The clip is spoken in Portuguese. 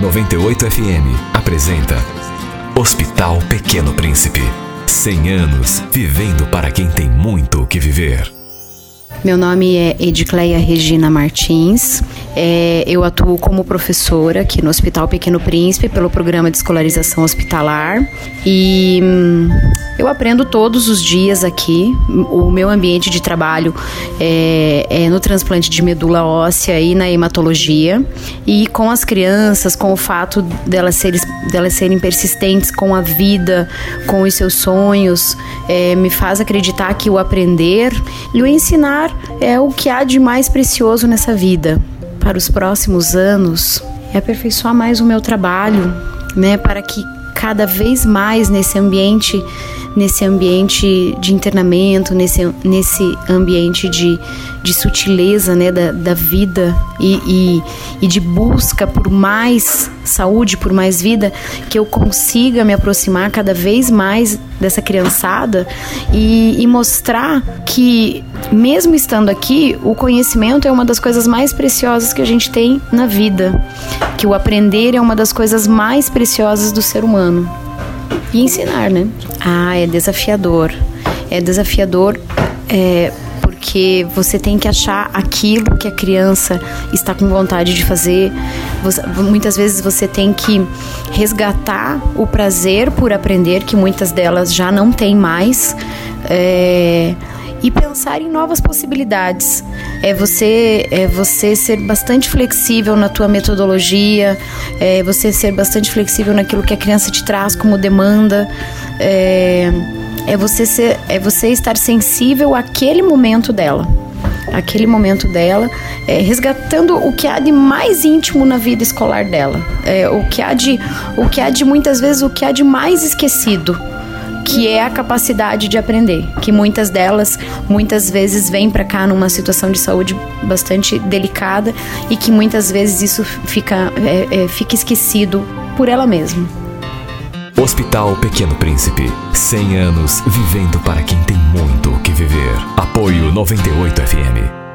98 FM apresenta Hospital Pequeno Príncipe. 100 anos vivendo para quem tem muito o que viver. Meu nome é Edicleia Regina Martins. É, eu atuo como professora aqui no Hospital Pequeno Príncipe pelo programa de escolarização hospitalar e hum, eu aprendo todos os dias aqui. O meu ambiente de trabalho é, é no transplante de medula óssea e na hematologia e com as crianças, com o fato delas serem, delas serem persistentes com a vida, com os seus sonhos, é, me faz acreditar que o aprender e o ensinar é o que há de mais precioso nessa vida. Para os próximos anos, é aperfeiçoar mais o meu trabalho, né, para que cada vez mais nesse ambiente nesse ambiente de internamento, nesse, nesse ambiente de, de sutileza né, da, da vida e, e, e de busca por mais saúde, por mais vida, que eu consiga me aproximar cada vez mais dessa criançada e, e, mostrar que, mesmo estando aqui, o conhecimento é uma das coisas mais preciosas que a gente tem na vida, que o aprender é uma das coisas mais preciosas do ser humano e ensinar, né? Ah, é desafiador. É desafiador é, porque você tem que achar aquilo que a criança está com vontade de fazer. Você, muitas vezes você tem que resgatar o prazer por aprender, que muitas delas já não têm mais. É, e pensar em novas possibilidades. É você, é você ser bastante flexível na tua metodologia, é você ser bastante flexível naquilo que a criança te traz como demanda. É, é você ser, é você estar sensível àquele momento dela aquele momento dela, é, resgatando o que há de mais íntimo na vida escolar dela, é, o que há de, o que há de muitas vezes o que há de mais esquecido que é a capacidade de aprender, que muitas delas muitas vezes vêm para cá numa situação de saúde bastante delicada e que muitas vezes isso fica, é, é, fica esquecido por ela mesma. Hospital Pequeno Príncipe, 100 anos vivendo para quem tem muito o que viver. Apoio 98 FM.